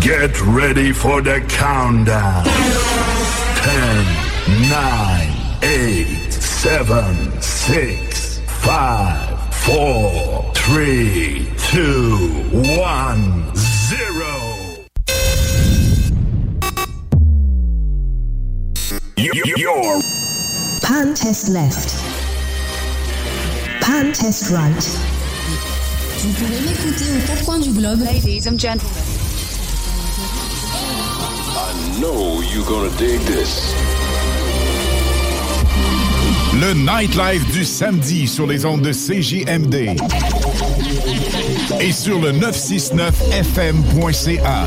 Get ready for the countdown. 10, 9, 8, 7, 6, 5, 4, 3, 2, 1, 0. You're Pan test left. Pan test right. Vous pouvez m'écouter aux quatre coins du globe. Ladies and gentlemen. I know you're gonna dig this. Le nightlife du samedi sur les ondes de CJMD et sur le 969fm.ca.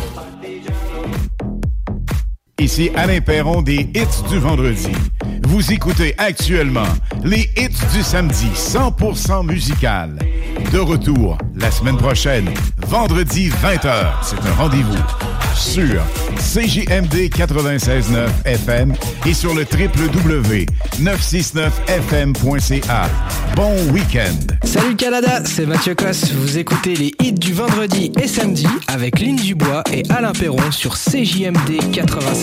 Ici Alain Perron des hits du vendredi. Vous écoutez actuellement les hits du samedi 100% musical. De retour la semaine prochaine, vendredi 20h. C'est un rendez-vous sur CJMD 96.9 FM et sur le www.969fm.ca. Bon week-end. Salut Canada, c'est Mathieu Cosse. Vous écoutez les hits du vendredi et samedi avec Lynn Dubois et Alain Perron sur CJMD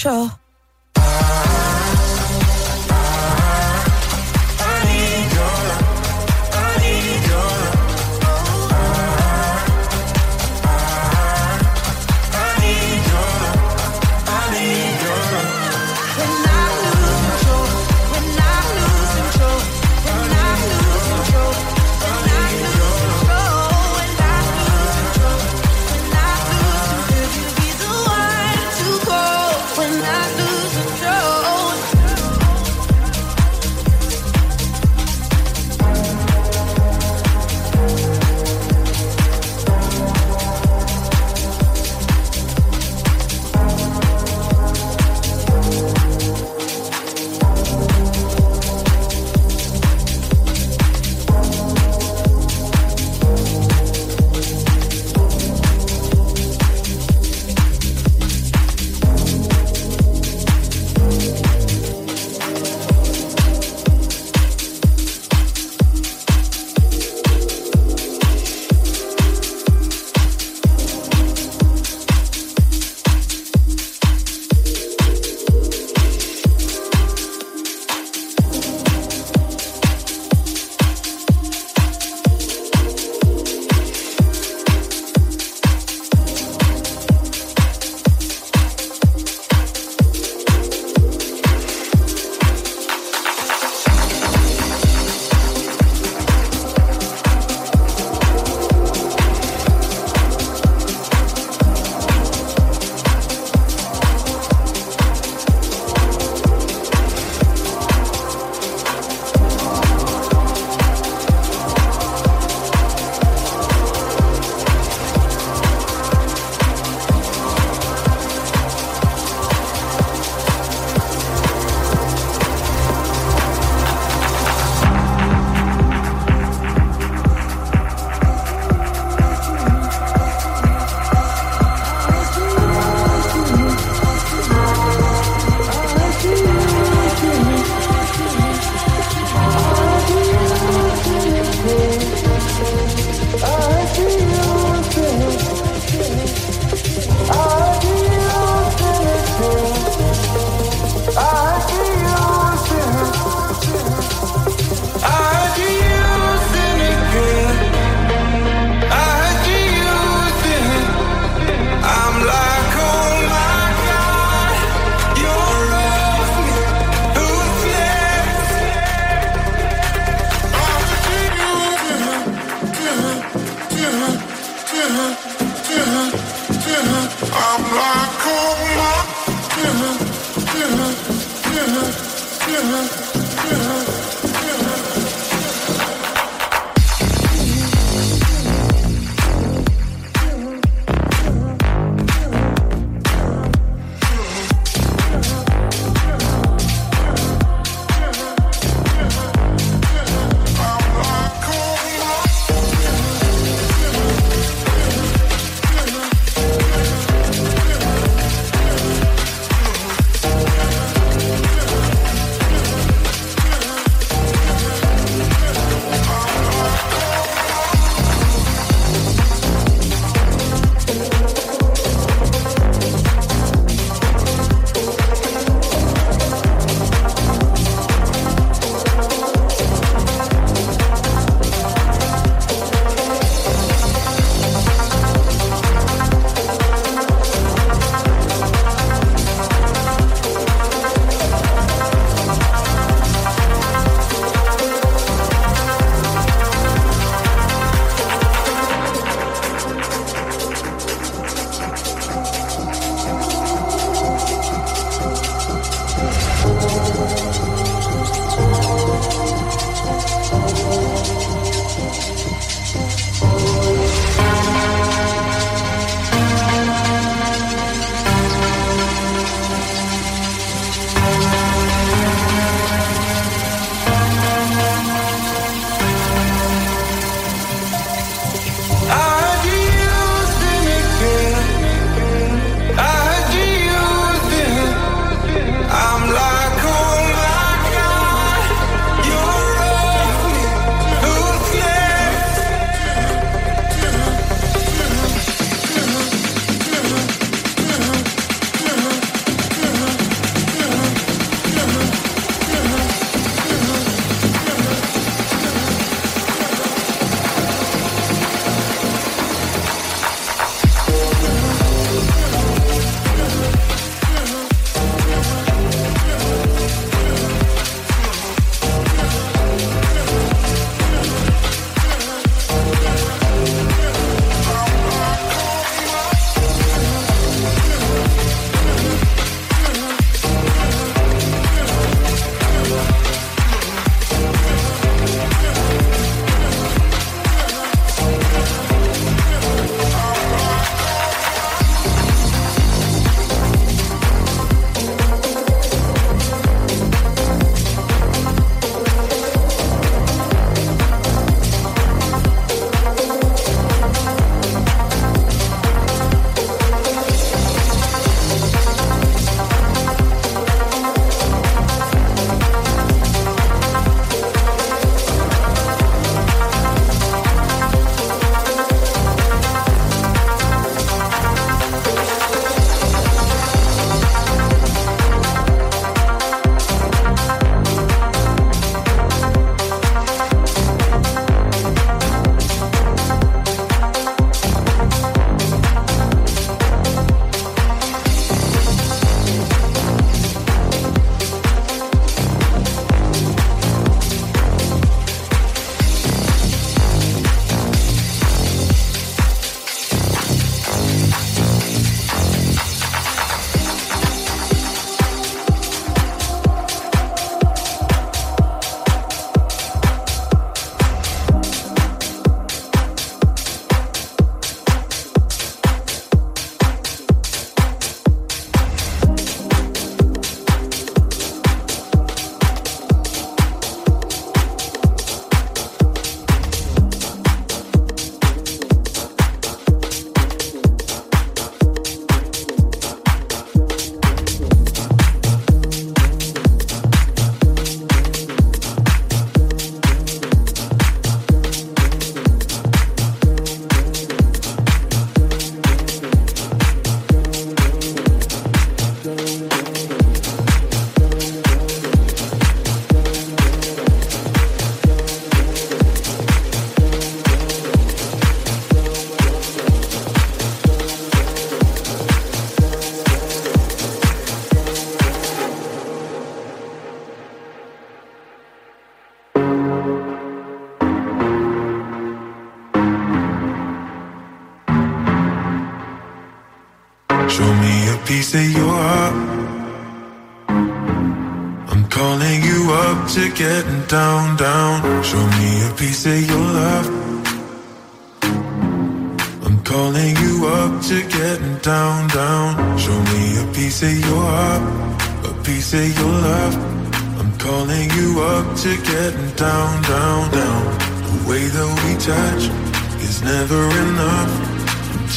Control?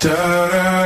da da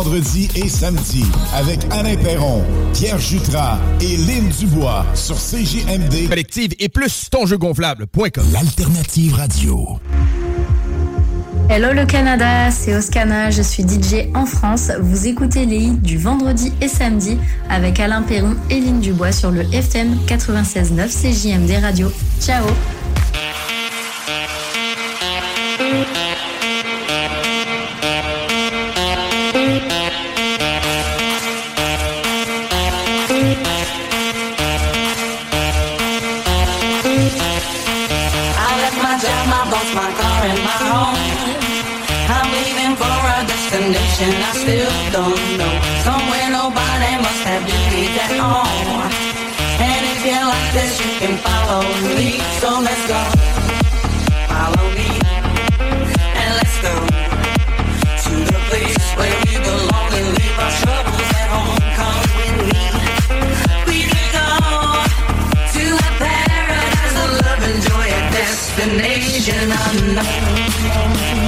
hits du vendredi et samedi avec Alain Perron, Pierre Jutras et Lynn Dubois sur CJMD. Collective et plus tonjeugonflable.com. L'alternative radio. Hello le Canada, c'est Oscana, je suis DJ en France. Vous écoutez les hits du vendredi et samedi avec Alain Perron et Lynn Dubois sur le FM 96.9 CJMD Radio. Ciao destination I still don't know. Somewhere nobody must have duties at all. And if you like this, you can follow me. So let's go. Follow me. And let's go to the place where we belong and leave our troubles at home. Come with me. We can go to a paradise of love and joy, a destination Now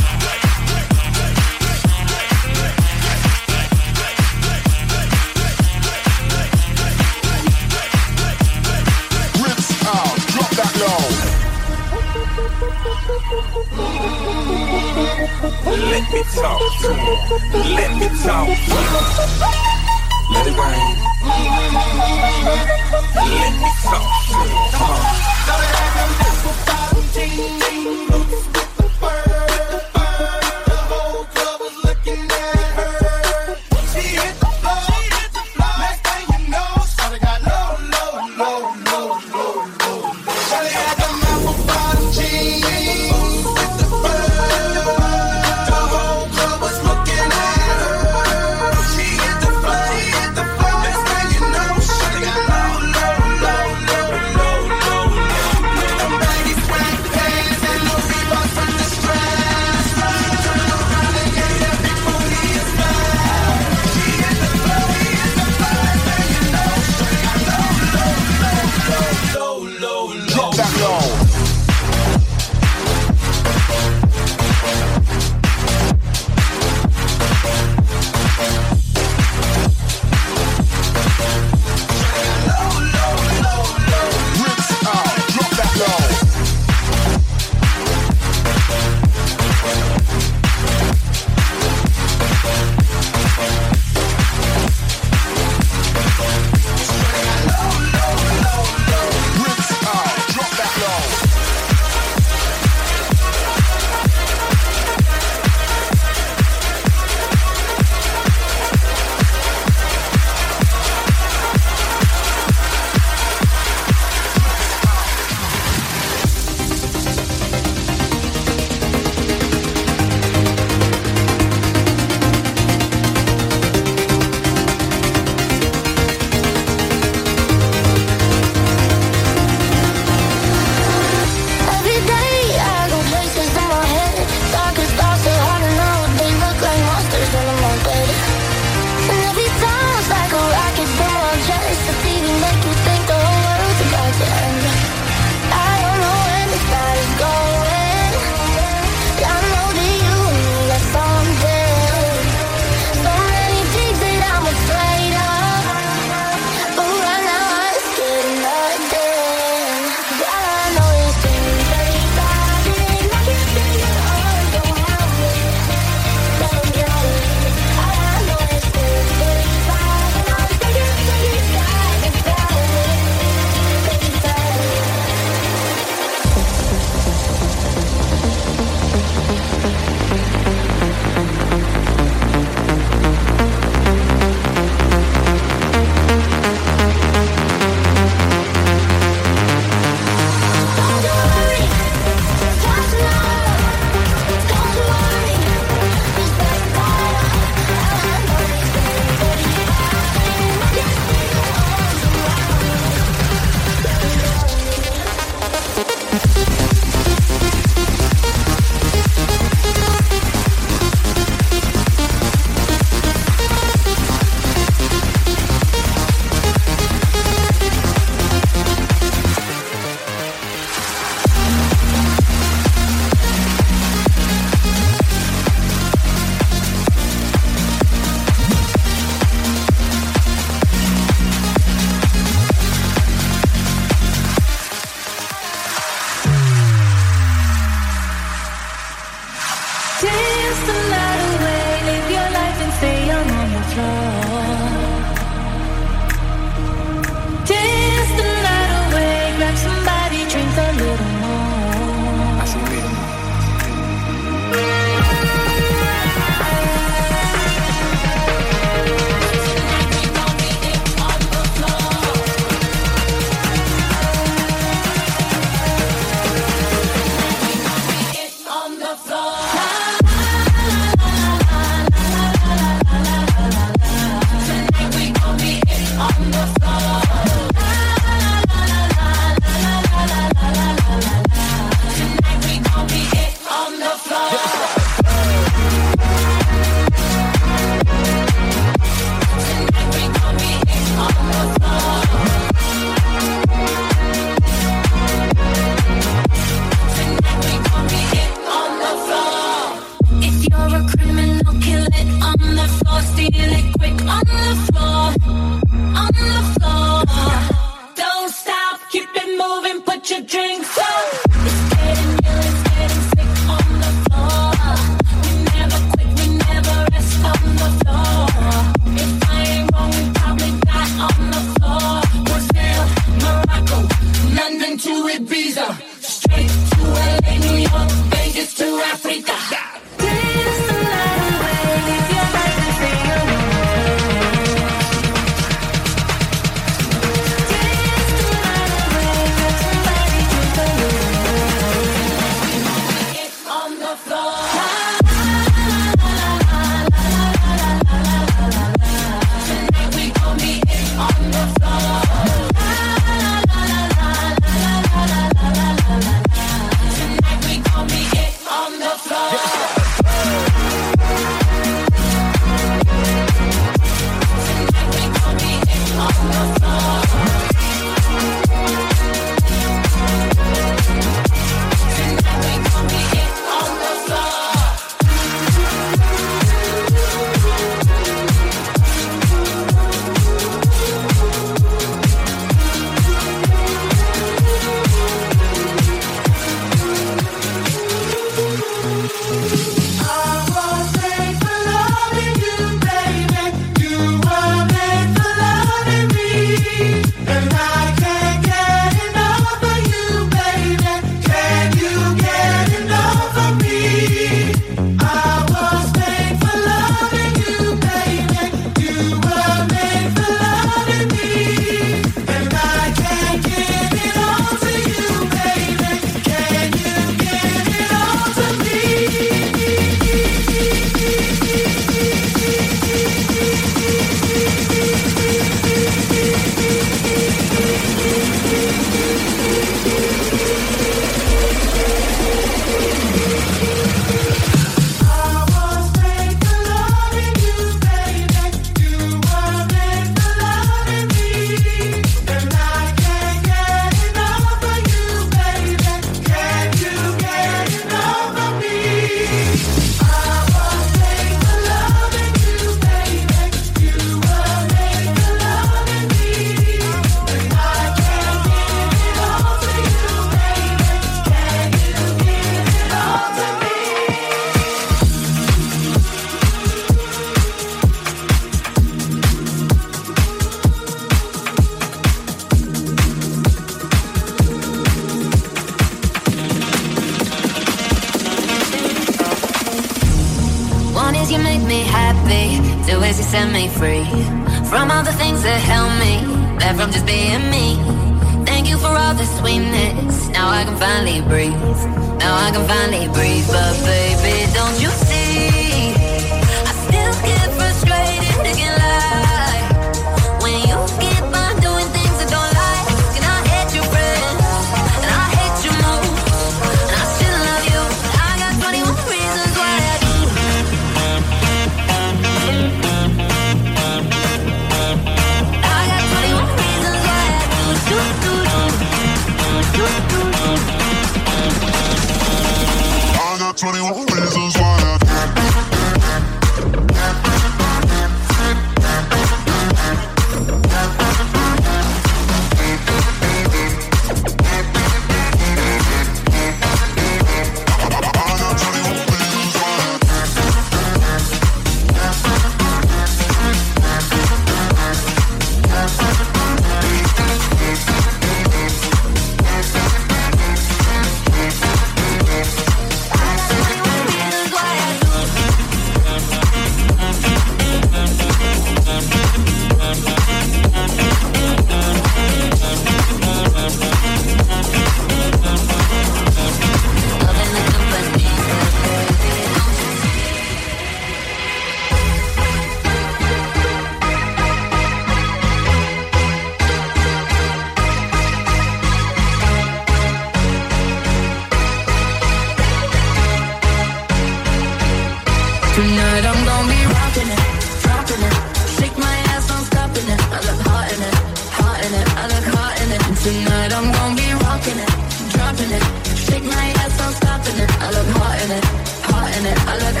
hot in it. I look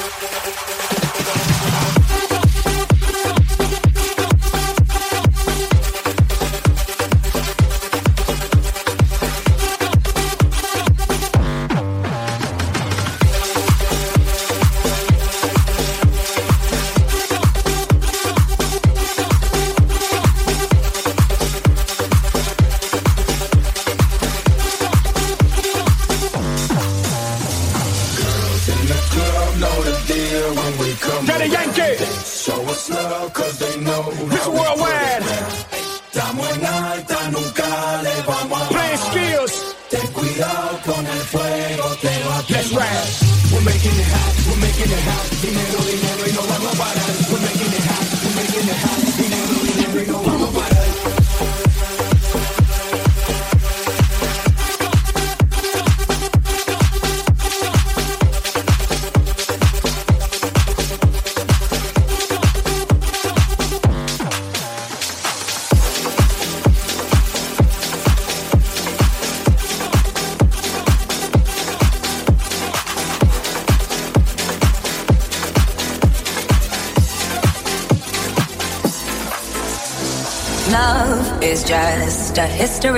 Thank you.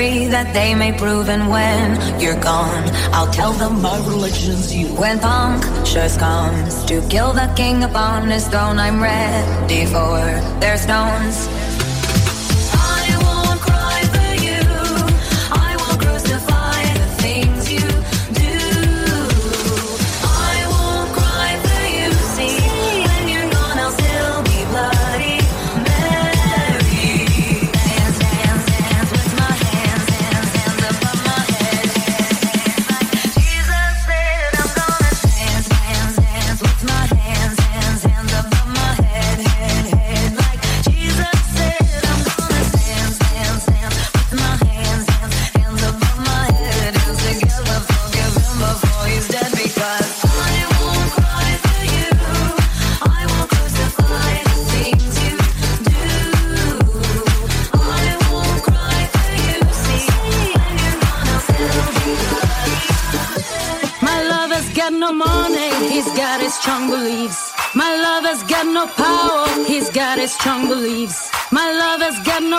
that they may prove. And when you're gone, I'll tell them my religion's you. When punctures comes to kill the king upon his throne, I'm ready for their stones.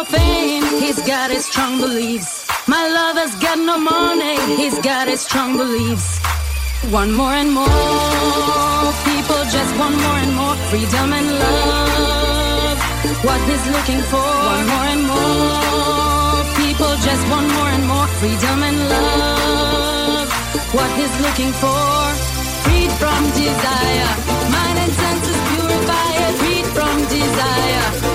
fame, he's got his strong beliefs. My lover's got no money, he's got his strong beliefs. One more and more people just want more and more freedom and love. What he's looking for, one more and more people just want more and more freedom and love. What he's looking for, freed from desire, mind and senses purify it, freed from desire.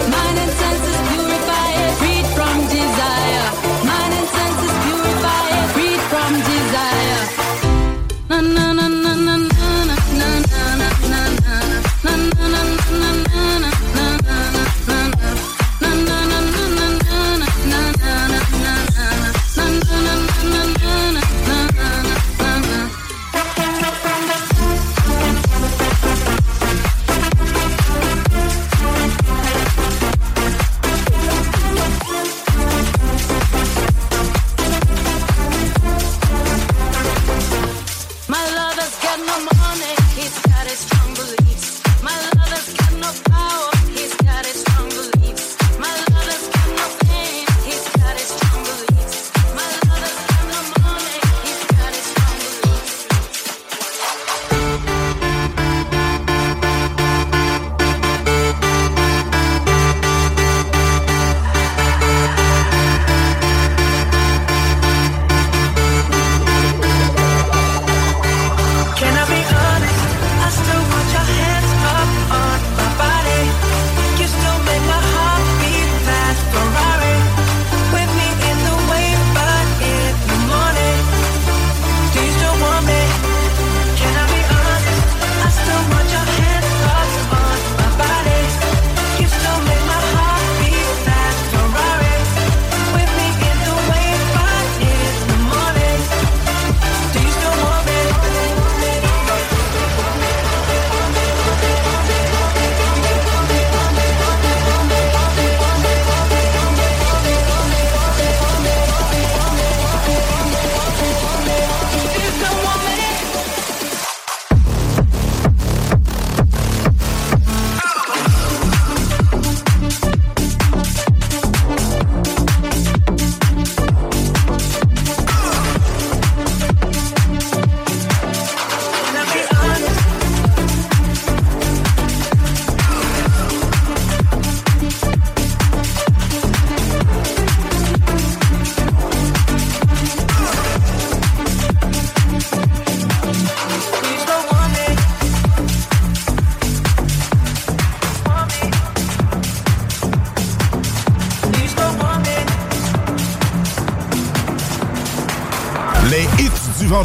My lover's got no money, he's got a strong belief.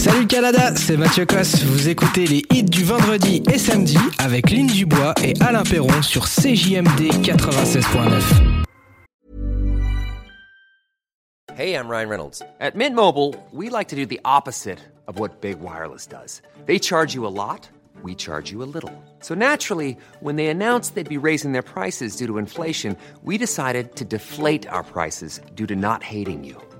Salut Canada, c'est Mathieu Cosse. Vous écoutez les hits du vendredi et samedi avec Lynn Dubois et Alain Perron sur CJMD 96.9. Hey, I'm Ryan Reynolds. At Mint Mobile, we like to do the opposite of what Big Wireless does. They charge you a lot, we charge you a little. So naturally, when they announced they'd be raising their prices due to inflation, we decided to deflate our prices due to not hating you.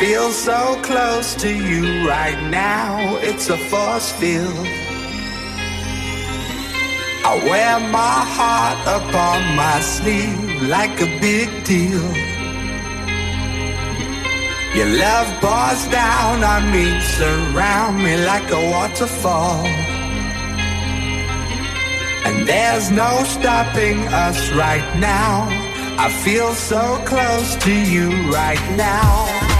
feel so close to you right now. It's a force field. I wear my heart upon my sleeve like a big deal. Your love pours down on me, surround me like a waterfall. And there's no stopping us right now. I feel so close to you right now.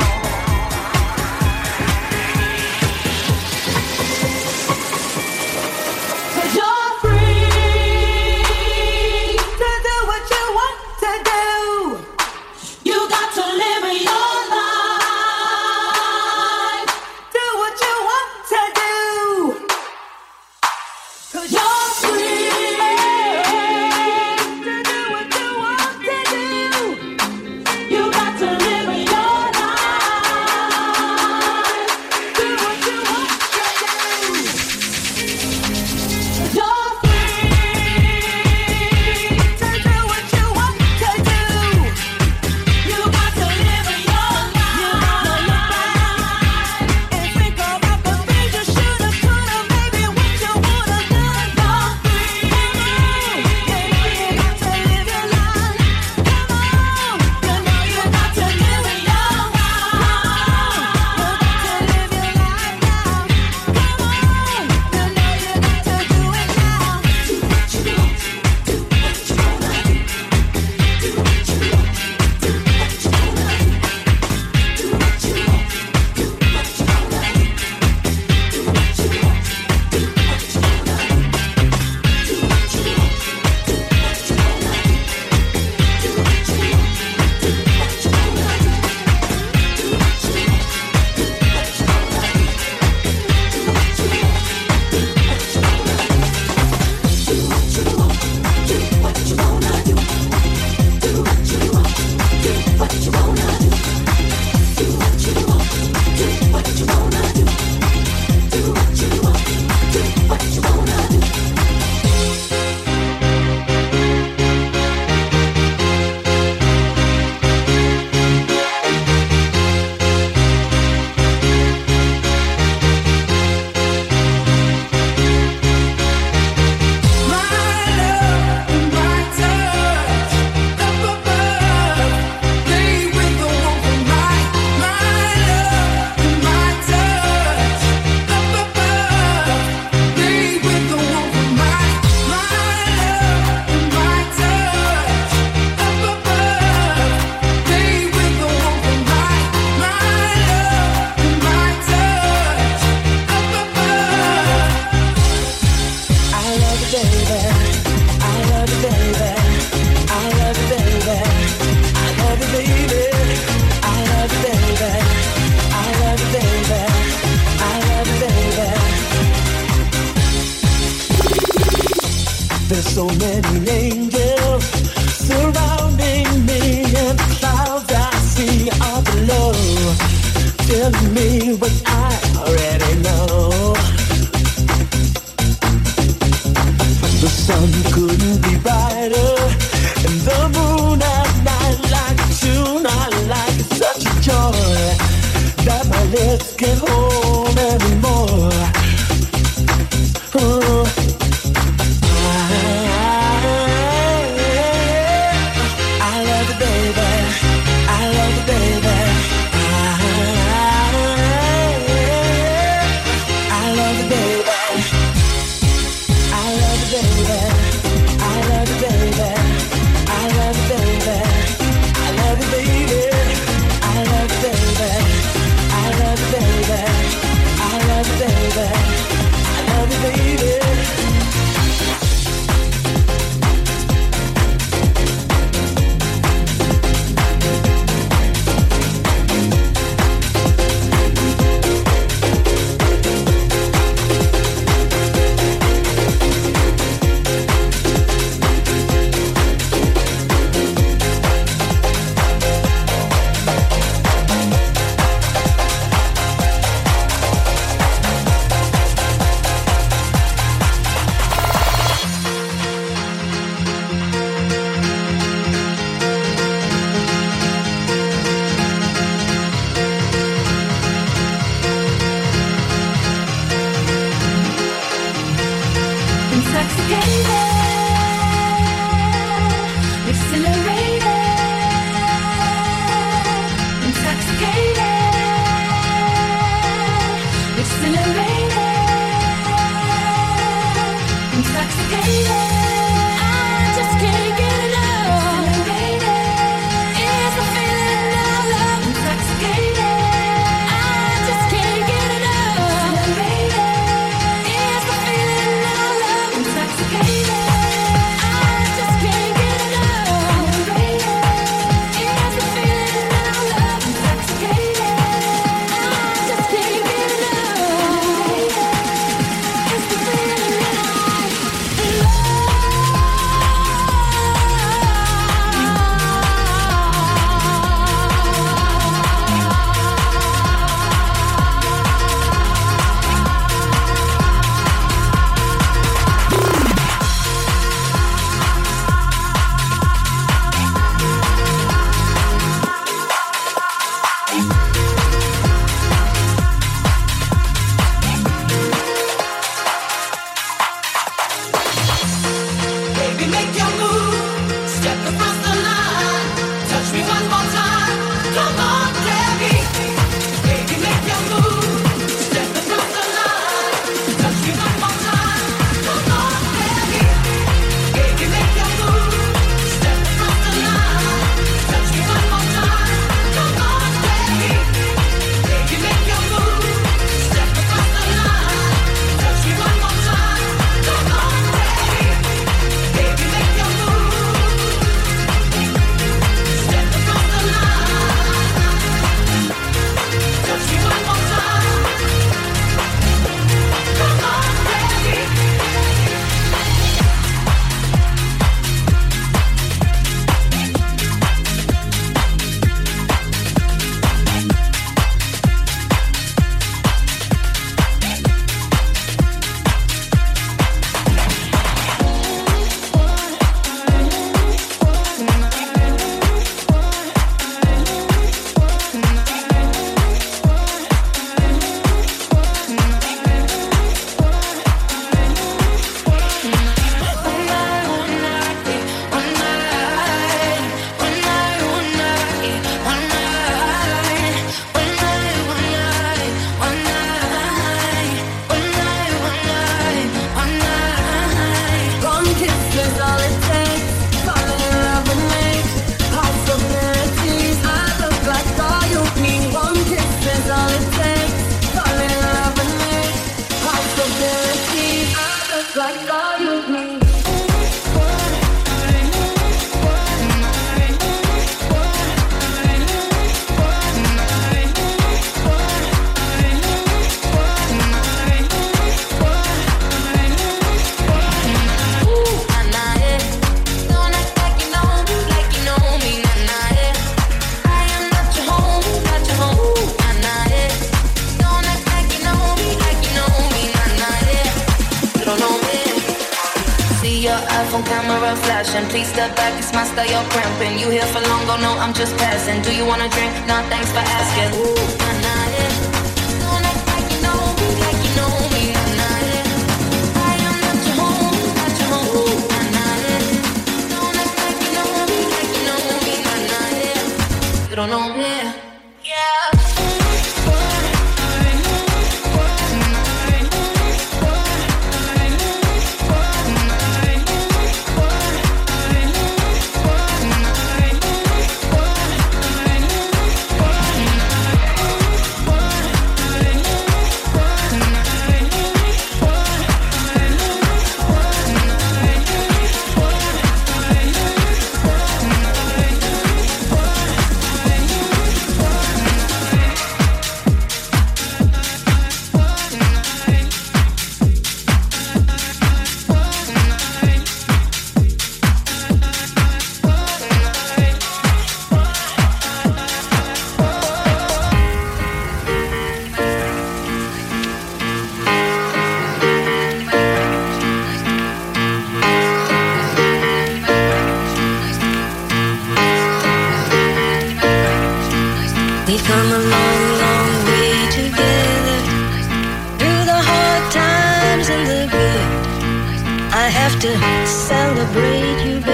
To celebrate you,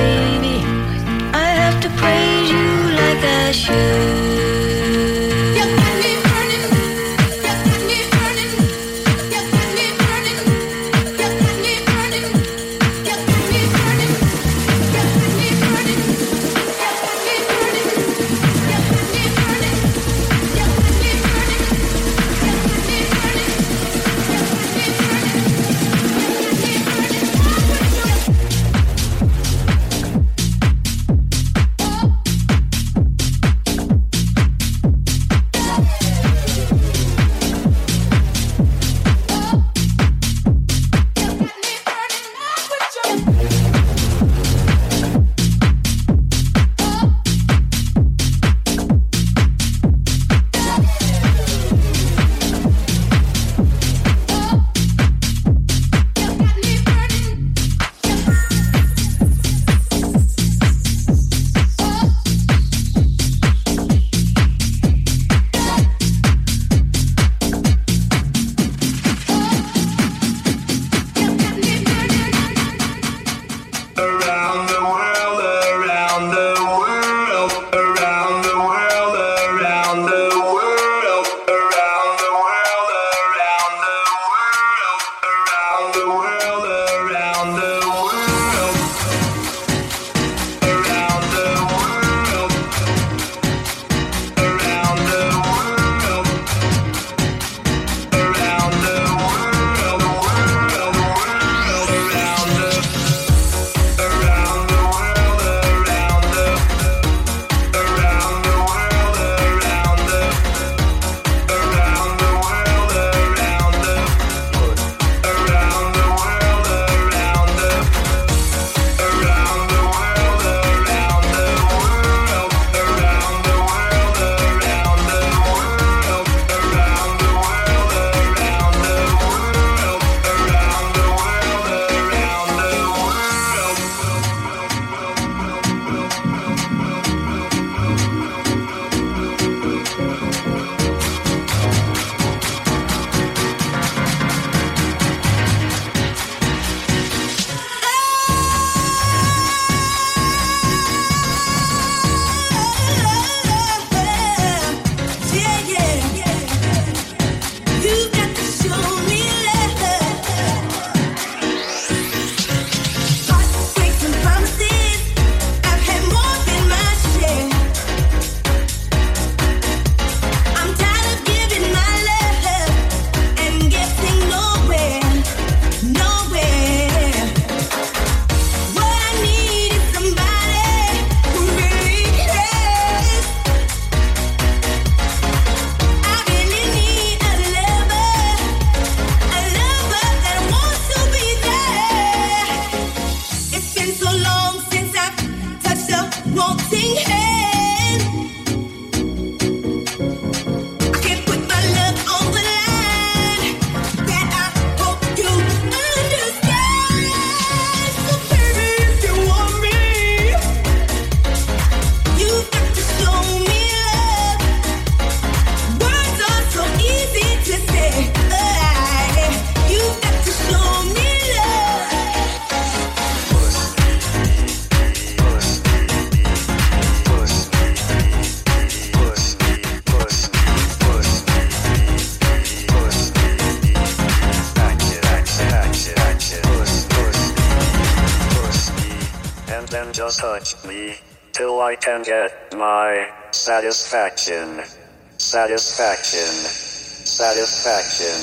I can get my satisfaction. Satisfaction. Satisfaction.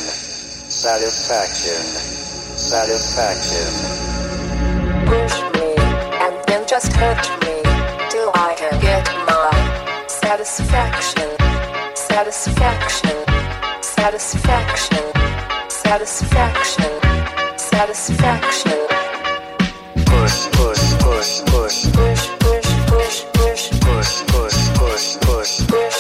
Satisfaction. Satisfaction. Push me, and then just hurt me, till I can get my satisfaction. Satisfaction. Satisfaction. Satisfaction. Satisfaction. Push, push, push, push, push push, push. push.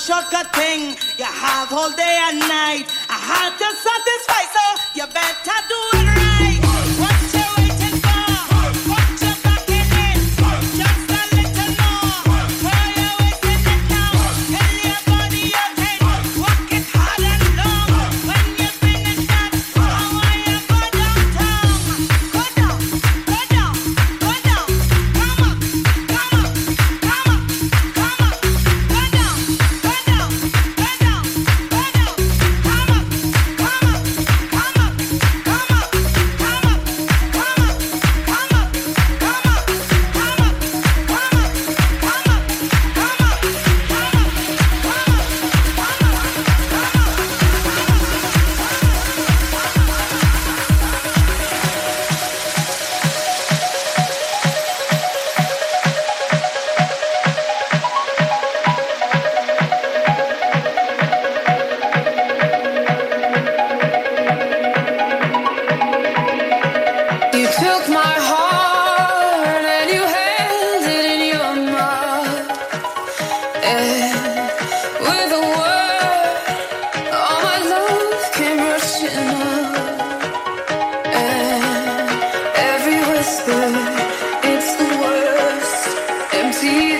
sugar thing you have all day and night. I had to satisfy, so you better do it. see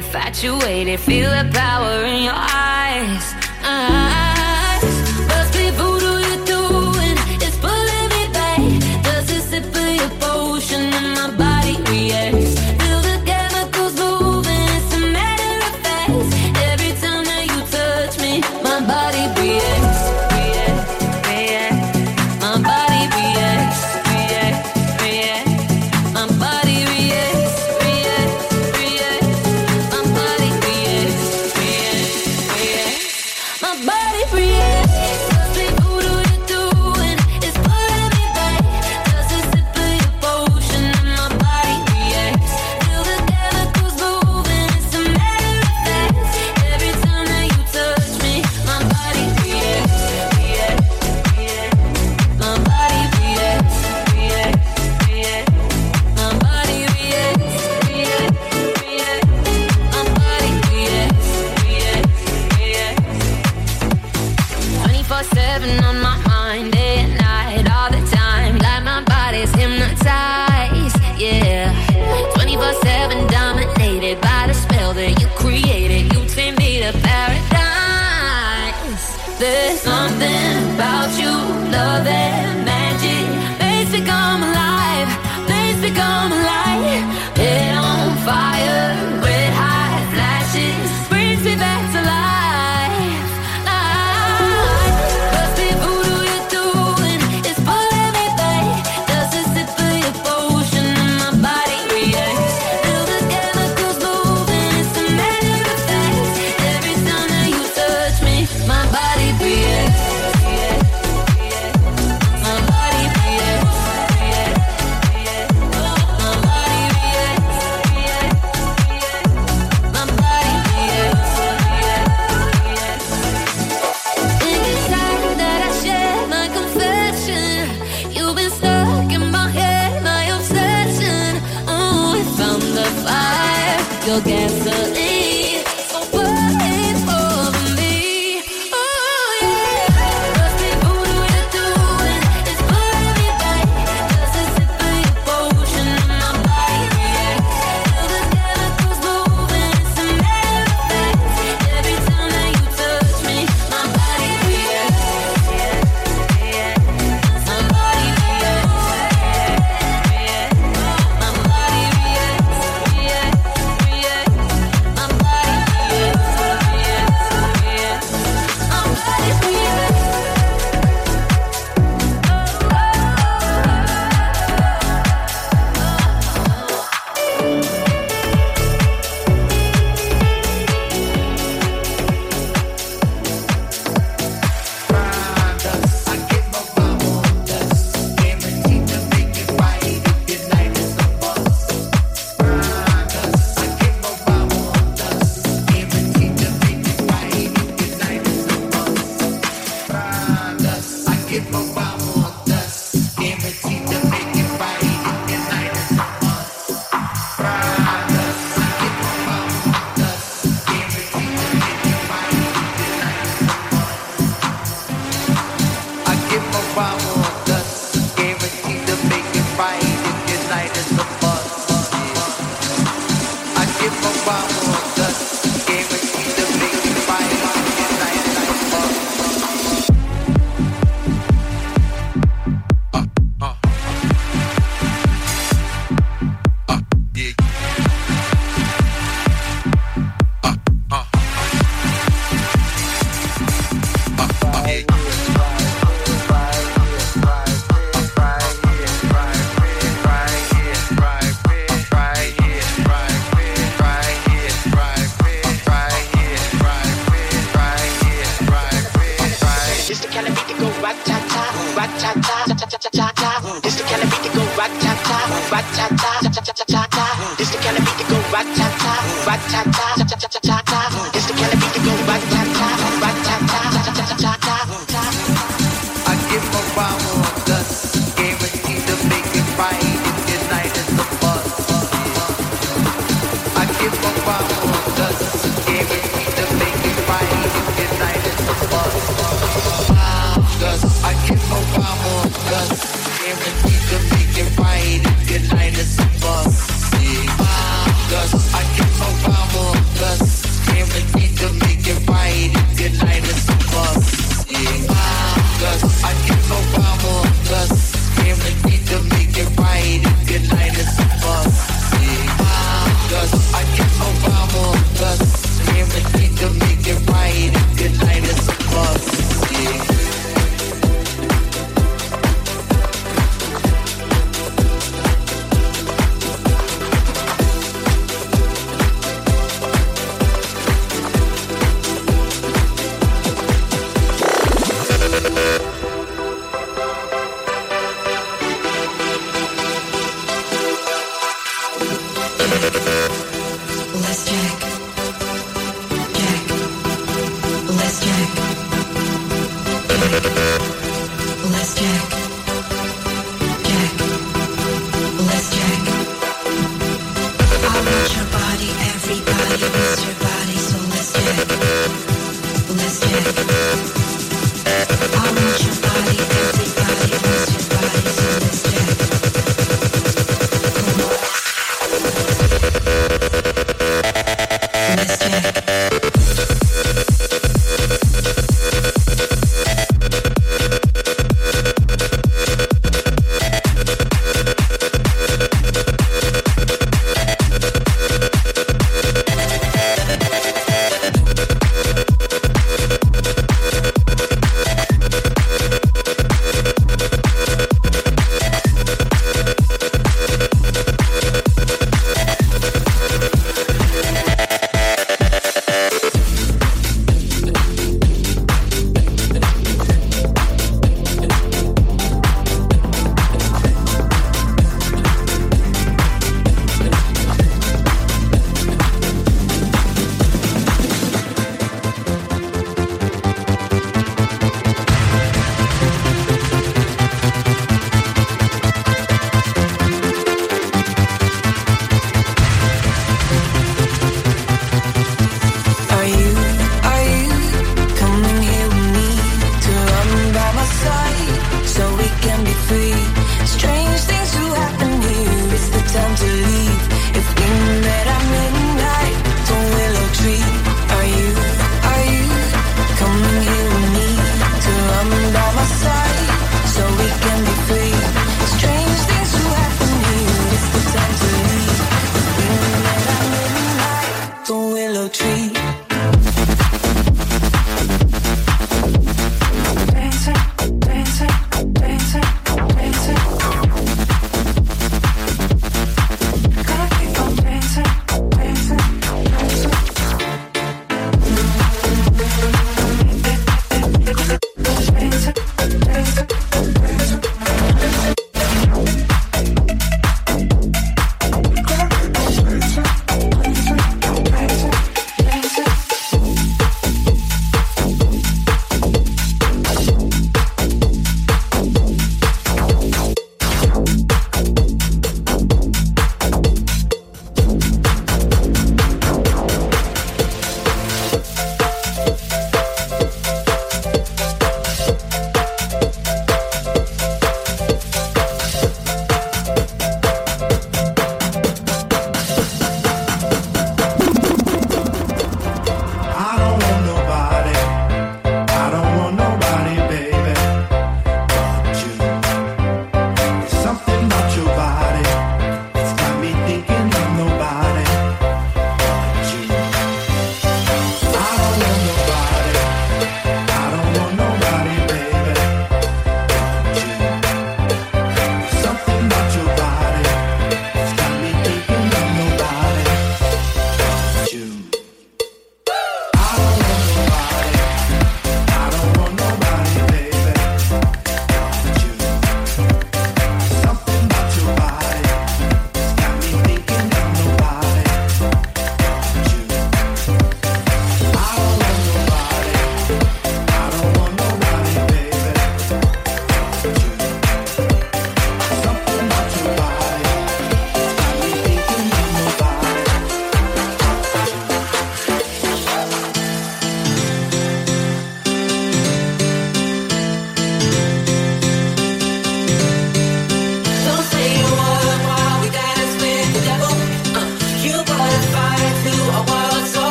infatuated. Feel the power in your eyes. eyes.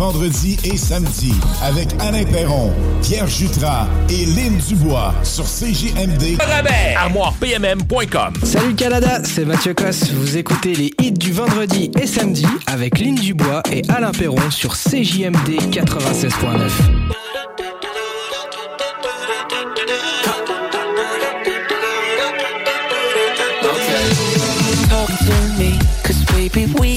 Hits du vendredi et samedi avec Alain Perron, Pierre Jutras et Lynn Dubois sur CJMD. Rabais ArmoirePMM.com Salut Canada, c'est Mathieu Cosse. Vous écoutez les hits du vendredi et samedi avec Lynn Dubois et Alain Perron sur CJMD 96.9. Talk to me, cause baby we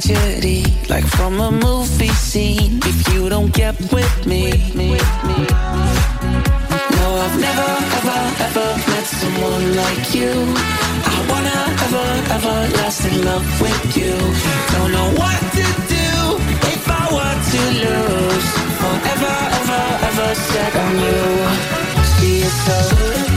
tragedy, like from a movie scene, if you don't get with me. No, I've never, ever, ever met someone like you. I wanna ever, ever last in love with you. Don't know what to do if I were to lose. Forever, ever, ever set on you. See it so.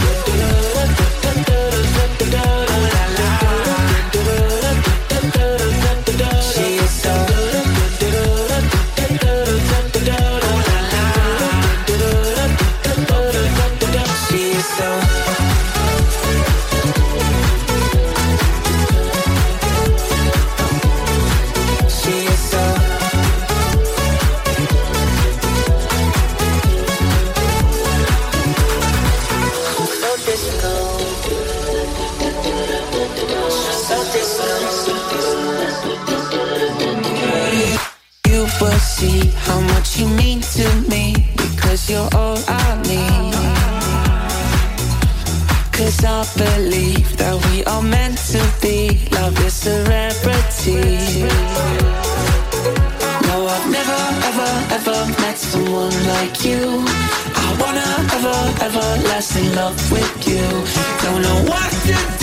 To be. Love is a rarity. No, I've never, ever, ever met someone like you. I wanna ever, ever last in love with you. Don't know what to do